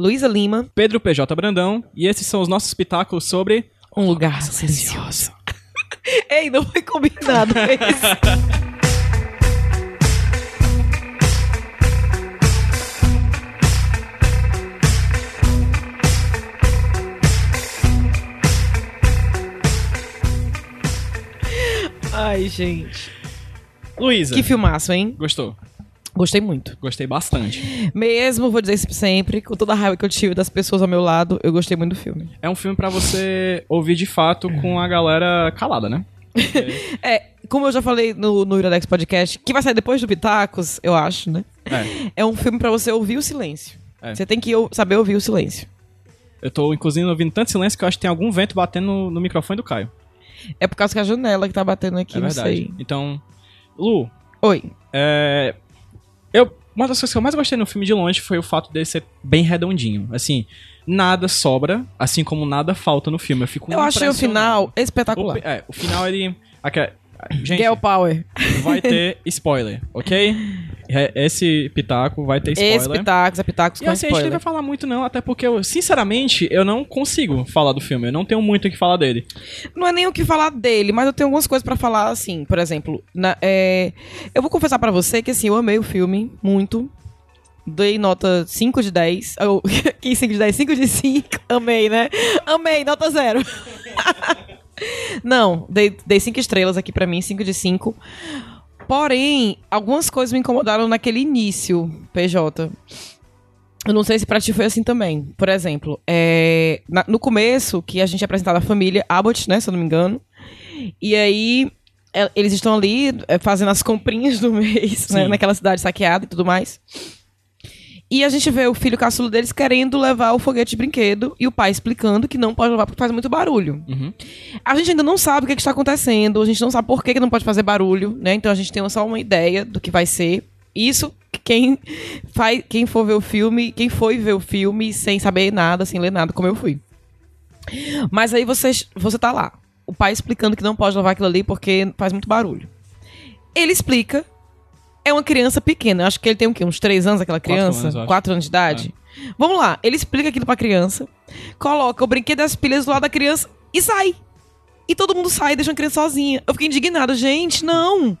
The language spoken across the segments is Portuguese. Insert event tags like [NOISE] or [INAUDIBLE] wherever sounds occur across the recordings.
Luísa Lima, Pedro PJ Brandão, e esses são os nossos espetáculos sobre Um Lugar Silencioso. [LAUGHS] Ei, não foi combinado isso. Ai, gente. Luísa. Que filmaço, hein? Gostou? Gostei muito. Gostei bastante. Mesmo, vou dizer isso sempre, com toda a raiva que eu tive das pessoas ao meu lado, eu gostei muito do filme. É um filme pra você ouvir de fato com a galera calada, né? [LAUGHS] É, como eu já falei no, no Iradex Podcast, que vai sair depois do Pitacos, eu acho, né? É. É um filme pra você ouvir o silêncio. É. Você tem que saber ouvir o silêncio. Eu tô, inclusive, ouvindo tanto silêncio que eu acho que tem algum vento batendo no, no microfone do Caio. É por causa que a janela que tá batendo aqui, é não verdade. sei. Então, Lu, Oi. é, eu, uma das coisas que eu mais gostei no filme de longe foi o fato dele ser bem redondinho. Assim, nada sobra, assim como nada falta no filme. Eu fico Eu achei o final espetacular. O, é, o final ele... aque- gente, Girl Power. vai [LAUGHS] ter spoiler, ok? É, Esse pitaco vai ter spoiler. Esse Pitacos, é Pitacos E com assim, a gente spoiler. vai falar muito não, até porque, eu, sinceramente, eu não consigo falar do filme. Eu não tenho muito o que falar dele. Não é nem o que falar dele, mas eu tenho algumas coisas pra falar, assim. Por exemplo, na- é, eu vou confessar pra você que, assim, eu amei o filme muito. Dei nota 5 de 10. Ou, [LAUGHS] que 5 de 10? 5 de 5. Amei, né? Amei, nota 0. [LAUGHS] Não, dei, dei 5 estrelas aqui pra mim, 5 de 5. Porém, algumas coisas me incomodaram naquele início, PJ. Eu não sei se pra ti foi assim também. Por exemplo, é, na- no começo, que a gente é apresentado a família Abbott, né, se eu não me engano. E aí, é, eles estão ali é, fazendo as comprinhas do [LAUGHS] mês, né, naquela cidade saqueada e tudo mais. E a gente vê o filho caçulo deles querendo levar o foguete de brinquedo e o pai explicando que não pode levar porque faz muito barulho. Uhum. A gente ainda não sabe o que, que está acontecendo, a gente não sabe por que, que não pode fazer barulho, né? Então a gente tem só uma ideia do que vai ser. Isso, quem, faz, quem for ver o filme, quem foi ver o filme sem saber nada, sem ler nada, como eu fui. Mas aí você, você tá lá, o pai explicando que não pode levar aquilo ali porque faz muito barulho. Ele explica. É uma criança pequena. Eu acho que ele tem o quê? Uns três anos, aquela criança? anos. Quatro anos de idade? Vamos lá. Ele explica aquilo pra criança, coloca o brinquedo das pilhas do lado da criança e sai. E todo mundo sai e deixa a criança sozinha. Eu fiquei indignada. Gente, não.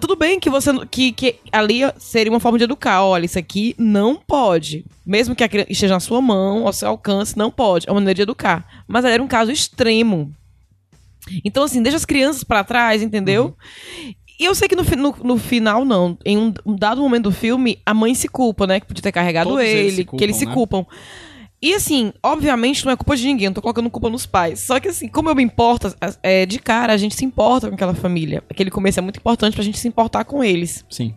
Tudo bem que você que, que ali seria uma forma de educar. Olha, isso aqui não pode. Mesmo que a criança esteja na sua mão, ao seu alcance, não pode. É uma maneira de educar. Mas era um caso extremo. Então, assim, deixa as crianças pra trás, entendeu? E eu sei que no, no, no final, não. Em um, um dado momento do filme, a mãe se culpa, né? Que podia ter carregado Todos ele, se que eles se culpam, culpam. E assim, obviamente não é culpa de ninguém, não tô colocando culpa nos pais. Só que assim, como eu me importo, é, de cara a gente se importa com aquela família. Aquele começo é muito importante pra gente se importar com eles. Sim.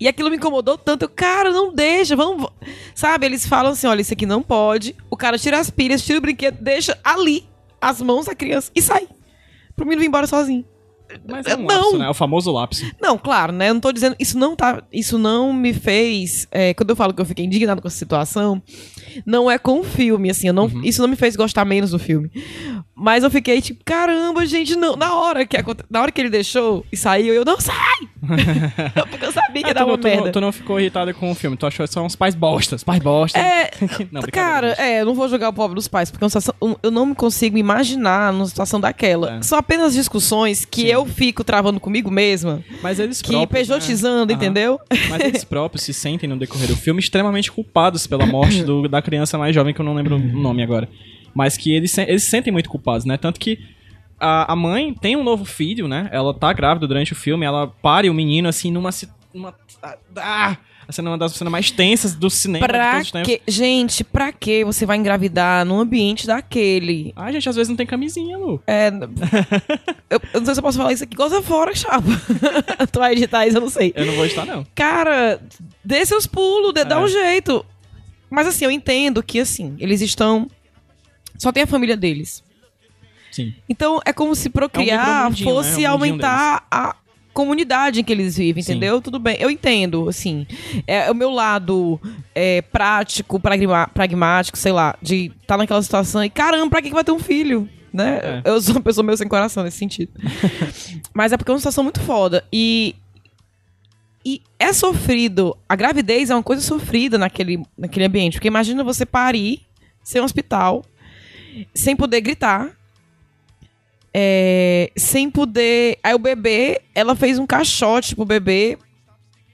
E aquilo me incomodou tanto. Eu, cara, não deixa, vamos. Sabe, eles falam assim: olha, isso aqui não pode. O cara tira as pilhas, tira o brinquedo, deixa ali as mãos da criança e sai. Pro menino vir embora sozinho. Mas é um Não. lapso, né? É o famoso lapso. Não, claro, né? Eu não tô dizendo. Isso não tá. Isso não me fez. é, quando eu falo que eu fiquei indignado com essa situação, não é com o filme, assim. Não, Isso não me fez gostar menos do filme. Mas eu fiquei tipo, caramba, gente, não. Na hora que, na hora que ele deixou e saiu, eu não sai! [LAUGHS] Porque eu sabia que Ah, dar tu, tu, tu não ficou irritada com o filme, tu achou que são uns pais bostas, pais bostas. É, [LAUGHS] Não, cara, é, eu não vou jogar o pobre dos pais, porque é eu não me consigo imaginar numa situação daquela. É. São apenas discussões que Sim. eu fico travando comigo mesma, Mas eles que próprios, né? pejotizando, Aham. entendeu? Mas eles [LAUGHS] próprios se sentem no decorrer do filme extremamente culpados pela morte do- da criança mais jovem, que eu não lembro o nome agora. Mas que eles, se- eles se sentem muito culpados, né? Tanto que a, a mãe tem um novo filho, né? Ela tá grávida durante o filme, ela pare o menino assim numa. numa ah, a cena é uma das cenas mais tensas do cinema de Pra todos os tempos. que, gente, pra que você vai engravidar num ambiente daquele? Ah, gente, às vezes não tem camisinha, Lu. É, [LAUGHS] eu, eu não sei se eu posso falar isso aqui. Goza fora, chapa. [LAUGHS] tu vai editar isso, eu não sei. Eu não vou estar, não. Cara, dê seus pulos, dê, dá É. um jeito. Mas assim, eu entendo que assim, eles estão. Só tem a família deles. Sim. Então é como se procriar micromundinho, né? fosse É um aumentar a comunidade em que eles vivem, Sim. entendeu? Tudo bem, eu entendo, assim. É o meu lado é, prático, pragma- pragmático, sei lá, de estar tá naquela situação e caramba, pra que, que vai ter um filho? Né? É. Eu sou uma pessoa meio sem coração nesse sentido. [LAUGHS] Mas é porque é uma situação muito foda. E. E é sofrido. A gravidez é uma coisa sofrida naquele, naquele ambiente. Porque imagina você parir, ser um hospital, sem poder gritar. É, sem poder. Aí o bebê, ela fez um caixote pro bebê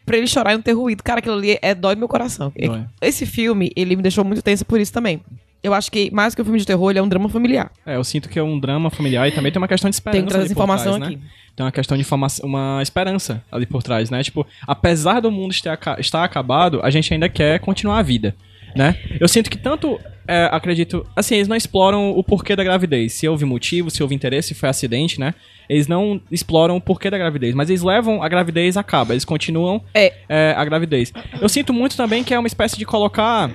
pra ele chorar e não ter ruído. Cara, aquilo ali é dói meu coração. Dói. Esse filme, ele me deixou muito tensa por isso também. Eu acho que, mais que um filme de terror, ele é um drama familiar. É, eu sinto que é um drama familiar e também tem uma questão de esperança. Tem que trazer ali por informação trás, aqui. Né? Tem uma questão de informação, uma esperança ali por trás, né? Tipo, apesar do mundo estar, estar acabado, a gente ainda quer continuar a vida, né? Eu sinto que tanto, é, acredito, assim, eles não exploram o porquê da gravidez. Se houve motivo, se houve interesse, se foi acidente, né? Eles não exploram o porquê da gravidez, mas eles levam a gravidez a cabo, eles continuam É. é, a gravidez. Eu sinto muito também que é uma espécie de colocar.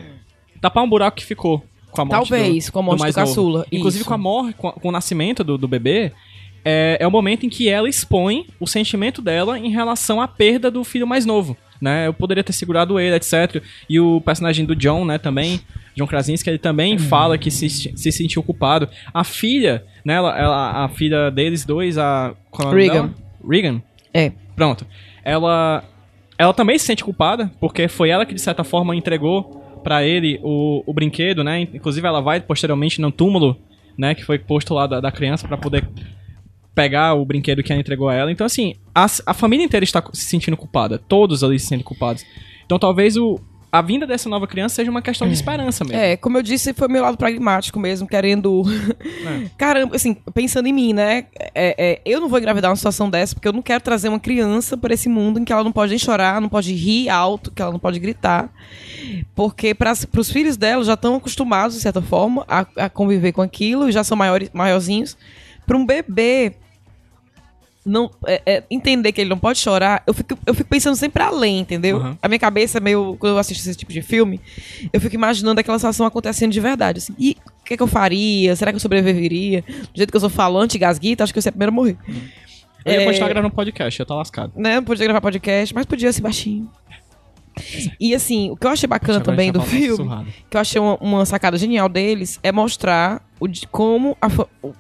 tapar um buraco que ficou com a morte Talvez, do, com a morte do mais novo. caçula, Inclusive isso. com a morte, com, com o nascimento do, do bebê. É, é o momento em que ela expõe o sentimento dela em relação à perda do filho mais novo. Né? Eu poderia ter segurado ele, etc. E o personagem do John, né, também, John Krasinski, ele também Uhum. fala que se, se sentiu culpado. A filha, né, ela, ela- a filha deles dois, a... qual é Regan. Regan. É. Pronto. Ela ela também se sente culpada, porque foi ela que de certa forma entregou pra ele o, o brinquedo, né? Inclusive ela vai posteriormente no túmulo, né, que foi posto lá da, da criança pra poder pegar o brinquedo que ela entregou a ela. Então assim, a, a família inteira está se sentindo culpada, todos ali se sentem culpados. Então talvez o a vinda dessa nova criança seja uma questão de esperança mesmo. É, como eu disse, foi meu lado pragmático mesmo, querendo. [LAUGHS] Caramba, assim, pensando em mim, né? É, é, eu não vou engravidar uma situação dessa, porque eu não quero trazer uma criança para esse mundo em que ela não pode nem chorar, não pode rir alto, que ela não pode gritar. Porque para os filhos dela já estão acostumados, de certa forma, a, a conviver com aquilo, já são maiores, maiorzinhos. Para um bebê não é, é, entender que ele não pode chorar, eu fico, eu fico pensando sempre além, entendeu? Uhum. A minha cabeça, é meio, quando eu assisto esse tipo de filme, eu fico imaginando aquela situação acontecendo de verdade. Assim, e o que, é que eu faria? Será que eu sobreviveria? Do jeito que eu sou falante, gasguita, acho que eu ia a morrer. Eu ia É. continuar gravando podcast, eu tá lascado. Né? Não podia gravar podcast, mas podia ser baixinho. E assim, o que eu achei bacana também do filme, sussurrado. que eu achei uma, uma sacada genial deles, é mostrar o, de- como a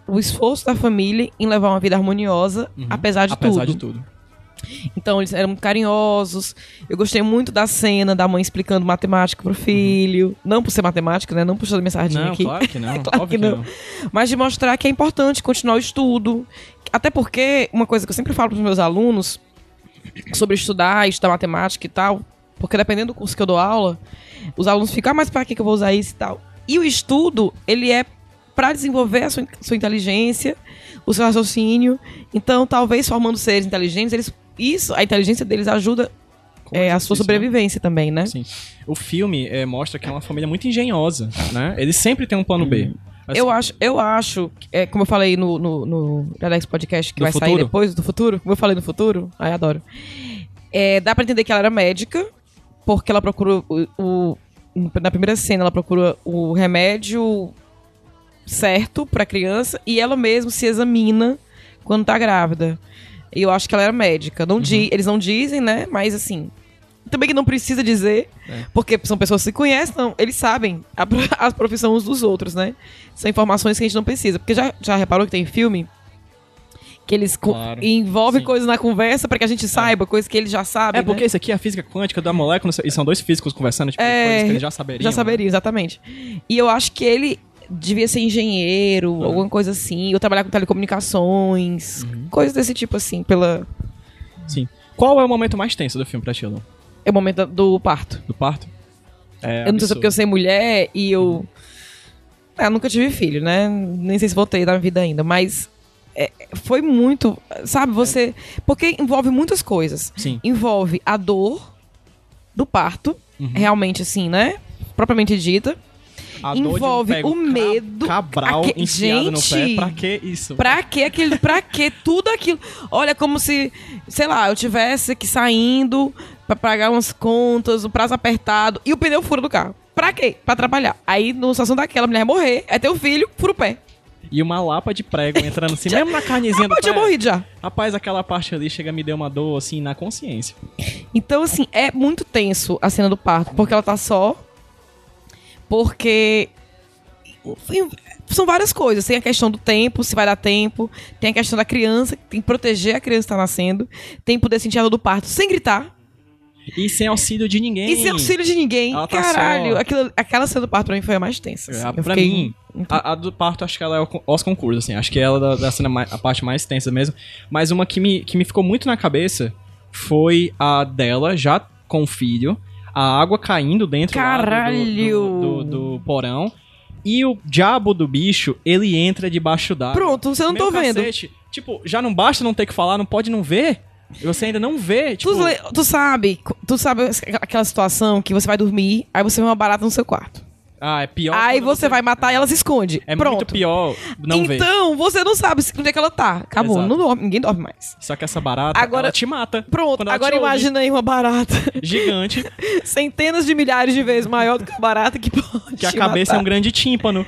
o- esforço da família em levar uma vida harmoniosa, Uhum. apesar de Apesar tudo. de tudo. Então, eles eram muito carinhosos. Eu gostei muito da cena da mãe explicando matemática pro filho. Não por ser matemática, né? Não puxando minha sardinha Não, aqui. claro que não. [LAUGHS] Claro óbvio que não. Mas de mostrar que é importante continuar o estudo. Até porque, uma coisa que eu sempre falo pros meus alunos sobre estudar, estudar matemática e tal, porque dependendo do curso que eu dou aula, os alunos ficam, ah, mas pra que que eu vou usar isso e tal? E o estudo, ele é para desenvolver a sua, sua inteligência, o seu raciocínio. Então, talvez formando seres inteligentes, eles, isso, a inteligência deles ajuda é, a sua né? sobrevivência também, né? Sim. O filme é, mostra que é uma família muito engenhosa, né? Eles sempre têm um plano B. Assim, Eu acho, eu acho, é, como eu falei no, no, no Alex Podcast, que vai sair futuro? depois do futuro, como eu falei no futuro, ai, adoro. É, dá pra entender que ela era médica, porque ela procura o, o- na primeira cena, ela procura o remédio certo pra criança e ela mesma se examina quando tá grávida. E eu acho que ela era médica. Não di- eles não dizem, né? Mas assim. Também que não precisa dizer, É. porque são pessoas que se conhecem, não, eles sabem a, [LAUGHS] a profissão uns dos outros, né? São informações que a gente não precisa. Porque já, já reparou que tem filme que eles Claro. envolvem coisas na conversa pra que a gente saiba, coisas que eles já sabem. É porque né? isso aqui é a física quântica da molécula, e são dois físicos conversando, tipo, É, coisas que eles já saberiam. Já né? saberiam, exatamente. E eu acho que ele devia ser engenheiro, Uhum. alguma coisa assim, ou trabalhar com telecomunicações, Uhum. coisas desse tipo assim, pela Sim. Qual é o momento mais tenso do filme pra ti, Lu? é o momento do parto. Do parto? É eu não sei se é porque eu sei mulher e eu Ah, eu nunca tive filho, né? Nem sei se vou ter na vida ainda, mas é, foi muito, sabe, você, porque envolve muitas coisas. Sim. Envolve a dor do parto, Uhum. realmente assim, né? Propriamente dita. A um envolve pego o medo- Cabral Aque- enfiado no pé. Gente! Pra que isso? Pra que aquele. Pra que tudo aquilo? Olha, como se, sei lá, eu tivesse que saindo pra pagar umas contas, o prazo apertado e o pneu fura do carro. Pra quê? Pra atrapalhar. Aí, na situação daquela, a mulher morrer, é ter o filho, fura o pé. E uma lapa de prego entrando assim, mesmo na carnezinha [LAUGHS] do Eu tinha morrido já. Rapaz, aquela parte ali chega me deu uma dor, assim, na consciência. Então, assim, é muito tenso a cena do parto, porque ela tá só. Porque. enfim, São várias coisas. Tem a questão do tempo, se vai dar tempo. Tem a questão da criança, tem que proteger a criança que tá nascendo. Tem que poder sentir a dor do parto sem gritar. E sem auxílio de ninguém. E sem auxílio de ninguém. Ela tá Caralho, só. aquilo- aquela cena do parto pra mim foi a mais tensa. assim. É, pra fiquei- mim, a, a do parto, acho que ela é o- os concursos, assim. Acho que ela da, da cena mais- a parte mais tensa mesmo. Mas uma que me, que me ficou muito na cabeça foi a dela, já com o filho, a água caindo dentro do- do-! Do, do- porão. E o diabo do bicho, ele entra debaixo d'água. Pronto, você não Meu tô vendo. cacete, Tipo, já não basta não ter que falar, não pode não ver. E Você ainda não vê, tipo... Tu, tu sabe, tu sabe aquela situação que você vai dormir, aí você vê uma barata no seu quarto. Ah, é pior. aí quando você vai matar e ela se esconde. É Pronto. muito pior não então, você não sabe onde é que ela tá. Acabou, Exato. não dorme, ninguém dorme mais. Só que essa barata, Agora- te mata. Pronto, agora imagina aí uma barata Gigante, [LAUGHS] centenas de milhares de vezes maior do que a barata que [LAUGHS] pode que a cabeça é matar. um grande tímpano.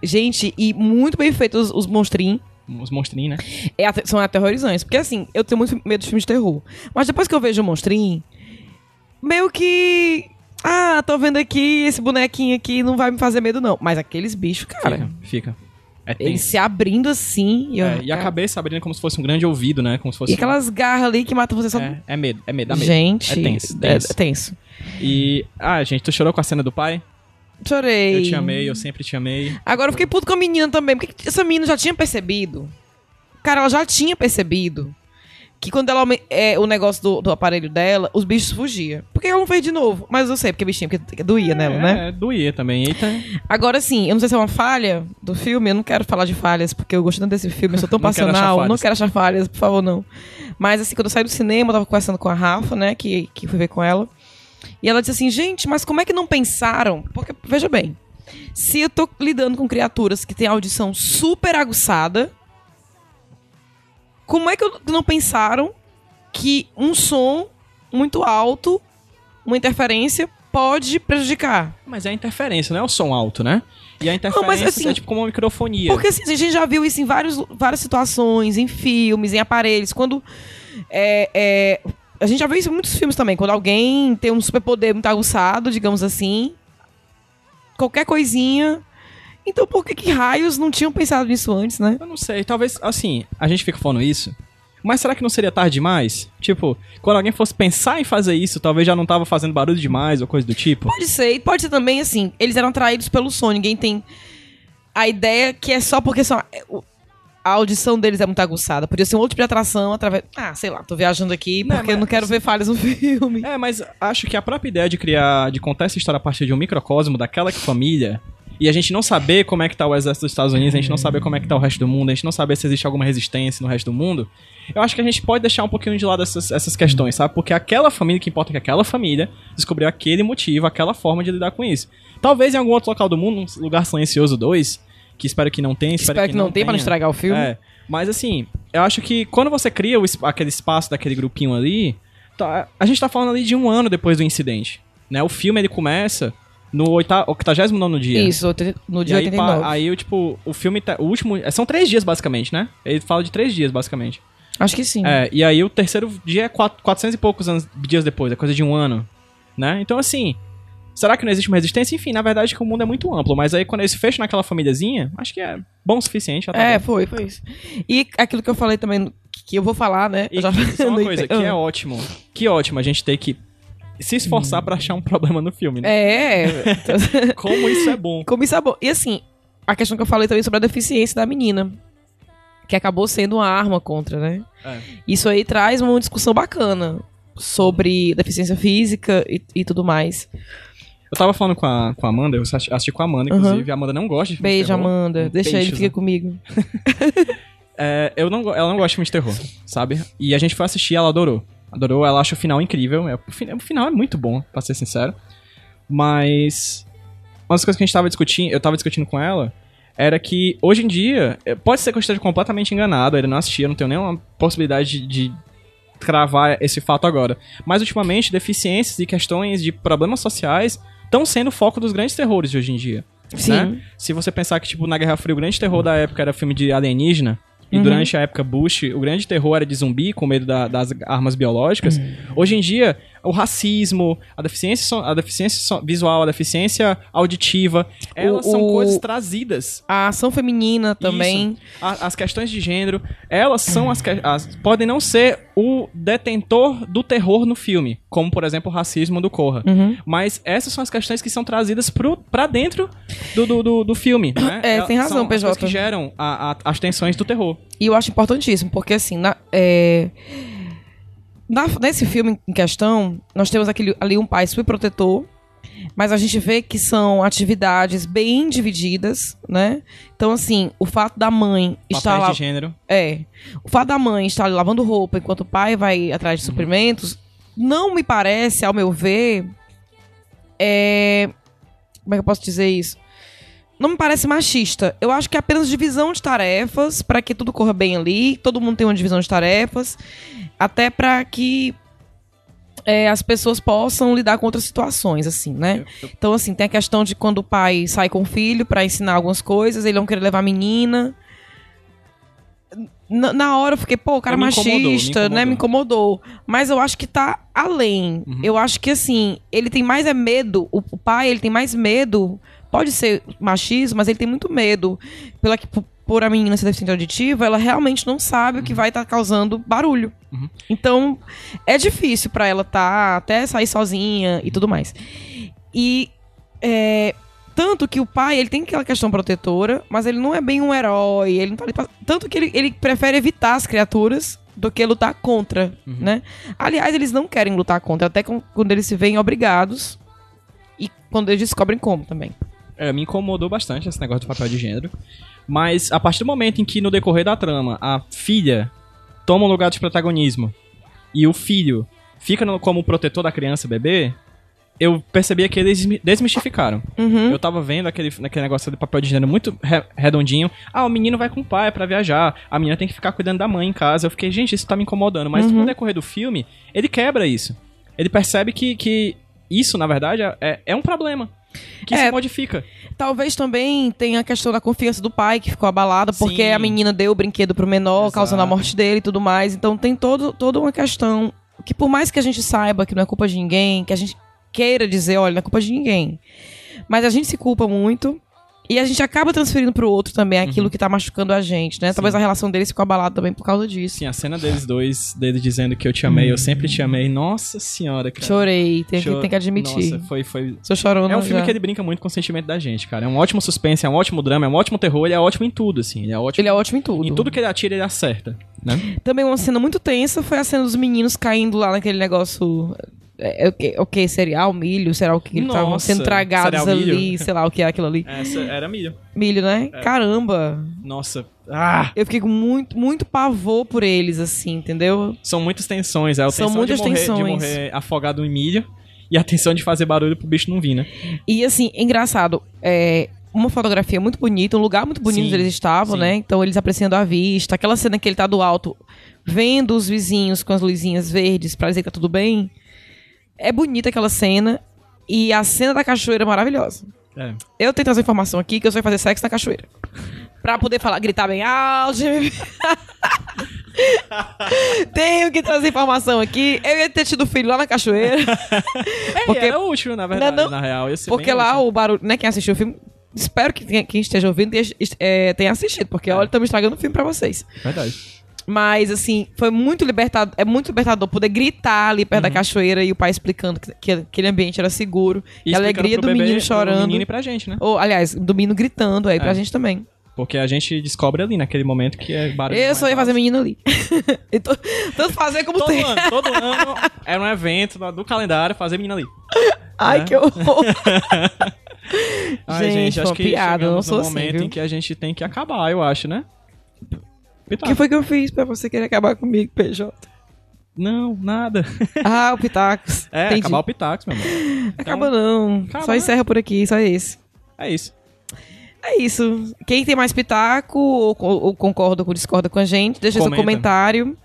Gente, e muito bem feitos os, os monstrinhos. Os monstrinhos, né? É são aterrorizantes. Porque assim, eu tenho muito medo de filmes de terror. Mas depois que eu vejo o monstrinho, meio que. Ah, tô vendo aqui, esse bonequinho aqui não vai me fazer medo, não. Mas aqueles bichos, cara, Fica, fica. É tenso. se abrindo assim. E, eu- É, e a cabeça abrindo como se fosse um grande ouvido, né? Como se fosse... E aquelas garras ali que matam você só. É, é medo, é medo, dá medo. Gente, É tenso, é- tenso. é tenso. E... Ah, gente, tu chorou com a cena do pai? Chorei. Eu te amei, eu sempre te amei. Agora eu fiquei puto com a menina também, porque essa menina já tinha percebido. Cara, ela já tinha percebido que quando ela é, o negócio do, do aparelho dela, os bichos fugiam. Por que ela não fez de novo? Mas eu sei, porque bichinho, porque doía nela, é, né? É, doía também. Eita. Agora sim, eu não sei se é uma falha do filme, eu não quero falar de falhas, porque eu gosto tanto desse filme, eu sou tão Não quero passional, falhas. não quero achar falhas, por favor, não. Mas assim, quando eu saí do cinema, eu tava conversando com a Rafa, né, que, que fui ver com ela, e ela disse assim, gente, mas como é que não pensaram? Porque, veja bem, se eu tô lidando com criaturas que têm audição super aguçada, como é que não pensaram que um som muito alto, uma interferência, pode prejudicar? Mas é a interferência, não é o som alto, né? E a interferência mas assim- é tipo como uma microfonia. Porque assim, a gente já viu isso em vários, várias situações, em filmes, em aparelhos. Quando. é, é, a gente já viu isso em muitos filmes também. Quando alguém tem um superpoder muito aguçado, digamos assim. Qualquer coisinha. Então por que, que raios não tinham pensado nisso antes, né? Eu não sei, talvez, assim, a gente fica falando isso, mas será que não seria tarde demais? Tipo, quando alguém fosse pensar em fazer isso, talvez já não tava fazendo barulho demais ou coisa do tipo. Pode ser. E pode ser também assim. Eles eram atraídos pelo som. Ninguém tem a ideia que é só porque são. A audição deles é muito aguçada. Podia ser um outro tipo de atração através. Ah, sei lá, tô viajando aqui Não, porque eu não mas- quero ver falhas no [LAUGHS] filme. É, mas acho que a própria ideia de criar, de contar essa história a partir de um microcosmo daquela família, e a gente não saber como é que tá o exército dos Estados Unidos, a gente não saber como é que tá o resto do mundo, a gente não saber se existe alguma resistência no resto do mundo, eu acho que a gente pode deixar um pouquinho de lado essas, essas questões, sabe? Porque aquela família, que importa é que aquela família descobriu aquele motivo, aquela forma de lidar com isso. Talvez em algum outro local do mundo, um lugar silencioso 2, que espero que não tenha, espero, Espero que não tenha pra não estragar o filme. É, mas assim, eu acho que quando você cria o aquele espaço daquele grupinho ali, tá- a gente tá falando ali de um ano depois do incidente, né? O filme ele começa no oita- 89 dia. Isso, no E dia aí, 89. pa- aí, tipo, o filme, tá- o último, é, são três dias basicamente, né? Ele fala de três dias basicamente. Acho que sim. É, e aí o terceiro dia é quatro- 400 e poucos anos, dias depois, é coisa de um ano, né? Então assim, será que não existe uma resistência? Enfim, na verdade que o mundo é muito amplo, mas aí quando eles fecham naquela famíliazinha, acho que é bom o suficiente. já tá É, bom. foi, foi isso. E aquilo que eu falei também, que eu vou falar, né? E eu já só [LAUGHS] uma não coisa, que é ótimo. Que ótimo a gente ter que se esforçar pra achar um problema no filme, né? É. [LAUGHS] Como isso é bom. Como isso é bom. E assim, a questão que eu falei também sobre a deficiência da menina. Que acabou sendo uma arma contra, né? É. Isso aí traz uma discussão bacana sobre deficiência física e, e tudo mais. Eu tava falando com a, com a Amanda, eu assisti com a Amanda, inclusive. A Amanda não gosta de filme de Beijo, terror. Amanda. Deixa beijo, ele, fica Zé. comigo. [LAUGHS] É, eu não, ela não gosta de filme de terror, sabe? E a gente foi assistir ela adorou. Adorou, ela acha o final incrível. É, o, fin- o final é muito bom, pra ser sincero. Mas. Uma das coisas que a gente tava discutindo, eu tava discutindo com ela, era que hoje em dia, é, pode ser que eu esteja completamente enganado, ainda não assisti, eu não tenho nenhuma possibilidade de, de cravar esse fato agora. Mas ultimamente, deficiências e questões de problemas sociais estão sendo o foco dos grandes terrores de hoje em dia. Sim. né? Se você pensar que, tipo, na Guerra Fria, o grande terror da época era filme de alienígena, e durante a época Bush, o grande terror era de zumbi, com medo da- das armas biológicas. Hoje em dia, o racismo, a deficiência, a deficiência visual, a deficiência auditiva, elas são o- coisas trazidas. A ação feminina também. A- as questões de gênero, elas são as, que- as- podem não ser o detentor do terror no filme, como por exemplo o racismo do Corra. Uhum. Mas essas são as questões que são trazidas pro, pra dentro do, do, do, do filme. Né? É, Elas tem razão, são as PJ. que geram a- a- as tensões do terror. E eu acho importantíssimo, porque assim, na- é, na- nesse filme em questão, nós temos aquele, ali um pai super protetor, mas a gente vê que são atividades bem divididas, né? Então, assim, o fato da mãe estar Papéis lá. de gênero. É. O fato da mãe estar lavando roupa enquanto o pai vai atrás Uhum. de suprimentos, não me parece, ao meu ver, é. Como é que eu posso dizer isso? Não me parece machista. Eu acho que é apenas divisão de tarefas para que tudo corra bem ali, todo mundo tem uma divisão de tarefas, até para que é, as pessoas possam lidar com outras situações, assim, né? Então, assim, tem a questão de quando o pai sai com o filho pra ensinar algumas coisas, ele não querer levar a menina. Na, na hora eu fiquei, pô, o cara é Me incomodou, me machista, né? Me incomodou. Mas eu acho que tá além. Uhum. Eu acho que, assim, ele tem mais é medo, o, o pai, ele tem mais medo. Pode ser machismo, mas ele tem muito medo. Pela, que- por, a menina ser deficiente auditiva, ela realmente não sabe o que vai estar causando barulho. Uhum. Então, é difícil pra ela tá até sair sozinha e tudo mais. E é, tanto que o pai, ele tem aquela questão protetora, mas ele não é bem um herói, ele tá pra- tanto que ele, ele prefere evitar as criaturas do que lutar contra, né? Aliás, eles não querem lutar contra, até quando eles se veem obrigados e quando eles descobrem como também. É, me incomodou bastante esse negócio do papel de gênero. Mas a partir do momento em que, no decorrer da trama, a filha toma um lugar de protagonismo e o filho fica no- como protetor da criança bebê, eu percebia que eles desmistificaram. Uhum. Eu tava vendo aquele, aquele negócio de papel de gênero muito re- redondinho. Ah, o menino vai com o pai pra viajar. A menina tem que ficar cuidando da mãe em casa. Eu fiquei, gente, isso tá me incomodando. Mas Uhum. no decorrer do filme, ele quebra isso. Ele percebe que, que isso, na verdade, é, é um problema. Que É. se modifica. Talvez também tenha a questão da confiança do pai, que ficou abalada, porque Sim. a menina deu o brinquedo pro menor, Exato. causando a morte dele e tudo mais. Então tem todo, toda uma questão que, por mais que a gente saiba que não é culpa de ninguém, que a gente queira dizer, olha, não é culpa de ninguém. Mas a gente se culpa muito. E a gente acaba transferindo pro outro também aquilo que tá machucando a gente, né? Talvez a relação deles ficou abalada também por causa disso. Sim, a cena deles dois, dele dizendo que eu te amei, eu sempre te amei. Nossa senhora, cara. Chorei, tem, que- Chor- tem que admitir. Nossa, foi, foi... Sou chorona É um filme já. que ele brinca muito com o sentimento da gente, cara. É um ótimo suspense, é um ótimo drama, é um ótimo terror, ele é ótimo em tudo, assim. Ele é ótimo Ele é ótimo em tudo. Em tudo que ele atira, ele acerta, né? Também uma cena muito tensa foi a cena dos meninos caindo lá naquele negócio. É, é o que? O que? Cereal, milho? Será o que? Eles estavam sendo tragados cereal, milho. ali, sei lá o que é aquilo ali. Essa era milho. Milho, né? É. Caramba! Nossa. Ah! Eu fiquei com muito, muito pavor por eles, assim, entendeu? São muitas tensões. É a São muitas de morrer, tensões. de morrer afogado em milho e a tensão de fazer barulho pro bicho não vir, né? E assim, engraçado, é uma fotografia muito bonita, um lugar muito bonito Sim, onde eles estavam, sim. né? Então eles apreciando a vista, aquela cena que ele tá do alto, vendo os vizinhos com as luzinhas verdes pra dizer que tá tudo bem. É bonita aquela cena. E a cena da cachoeira é maravilhosa. É. Eu tenho essa informação aqui que eu sei fazer sexo na cachoeira. Pra poder falar, gritar bem alto. [LAUGHS] Tenho que trazer informação aqui. Eu ia ter tido filho lá na cachoeira. [LAUGHS] É, Porque- era útil, na verdade, Não, não. na real. Porque lá útil. o barulho, né, quem assistiu o filme, espero que quem, esteja ouvindo tenha, é, tenha assistido, porque olha, estamos estragando o filme pra vocês. Verdade. Mas, assim, foi muito libertador, é muito libertador poder gritar ali perto da Uhum. cachoeira e o pai explicando que, que aquele ambiente era seguro. E, a alegria do menino chorando. menino e pra gente, né? Ou, aliás, do menino gritando aí pra É. gente também. Porque a gente descobre ali, naquele momento, que é barulho Eu só ia fazer menino ali. [LAUGHS] E to- Tanto fazer como Todo ter. ano, todo ano era um evento do- calendário fazer menino ali. Ai, né? que horror. [LAUGHS] Ai, Gente, acho uma que piada, não sou no assim, momento viu? em que a gente tem que acabar, eu acho, né? O que foi que eu fiz pra você querer acabar comigo, PJ? Não, nada. Ah, o Pitacos. [LAUGHS] É, Entendi. acabar o Pitax, meu amor. Acaba não. Acaba, só né? encerra por aqui, só esse. É isso. É isso. Quem tem mais pitaco ou, ou- concorda ou discorda com a gente, deixa seu Comenta. comentário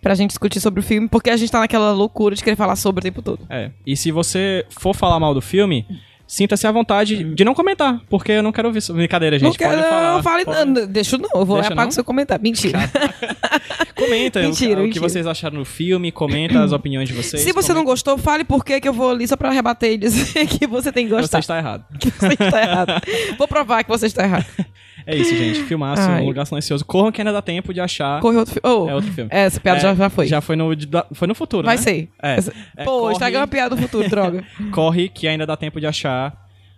pra gente discutir sobre o filme, porque a gente tá naquela loucura de querer falar sobre o tempo todo. É. E se você for falar mal do filme, sinta-se à vontade de não comentar, porque eu não quero ouvir. isso. Brincadeira, gente. não quero, pode falar. não, fale, Pode- não, deixa não, eu vou Deixa lá apago não? seu comentário. Mentira. [LAUGHS] Comenta o- Mentira, o, que mentira. vocês acharam no filme, comenta as opiniões de vocês. Se você não comenta- gostou, fale por que que eu vou ali só pra rebater e dizer [LAUGHS] que você tem que Você gostar. está errado. Que [LAUGHS] você está errado. Vou provar que você está errado. É isso, gente. Filmaço, Ai. Um Lugar Silencioso. Corram que ainda dá tempo de achar. Corre outro filme. Oh, É outro filme. Essa piada É, já, já foi. Já foi no, foi no futuro, Vai né? ser. É. Essa- É, Pô, corre- estraga uma piada do futuro, droga. [LAUGHS] Corre que ainda dá tempo de achar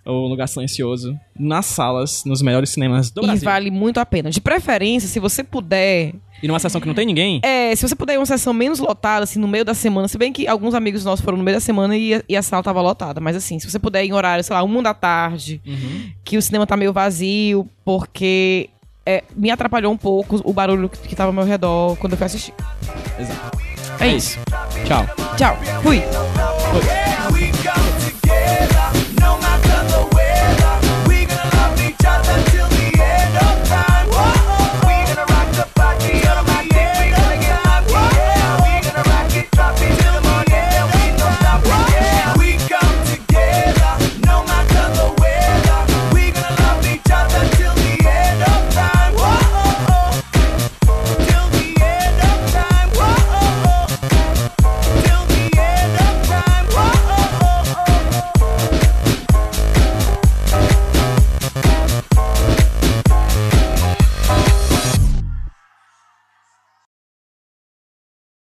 o Lugar Silencioso nas salas, nos melhores cinemas do E Brasil. vale muito a pena. De preferência, se você puder. E numa sessão que não tem ninguém, É, se você puder ir uma sessão menos lotada, assim, no meio da semana, se bem que alguns amigos nossos foram no meio da semana e, a- e a sala tava lotada. Mas assim, se você puder ir em horário, sei lá, uma da tarde, Uhum. que o cinema tá meio vazio, porque é, me atrapalhou um pouco o barulho que, tava ao meu redor quando eu fui assistir. Exato. É isso. Tchau. Tchau. Fui. Foi.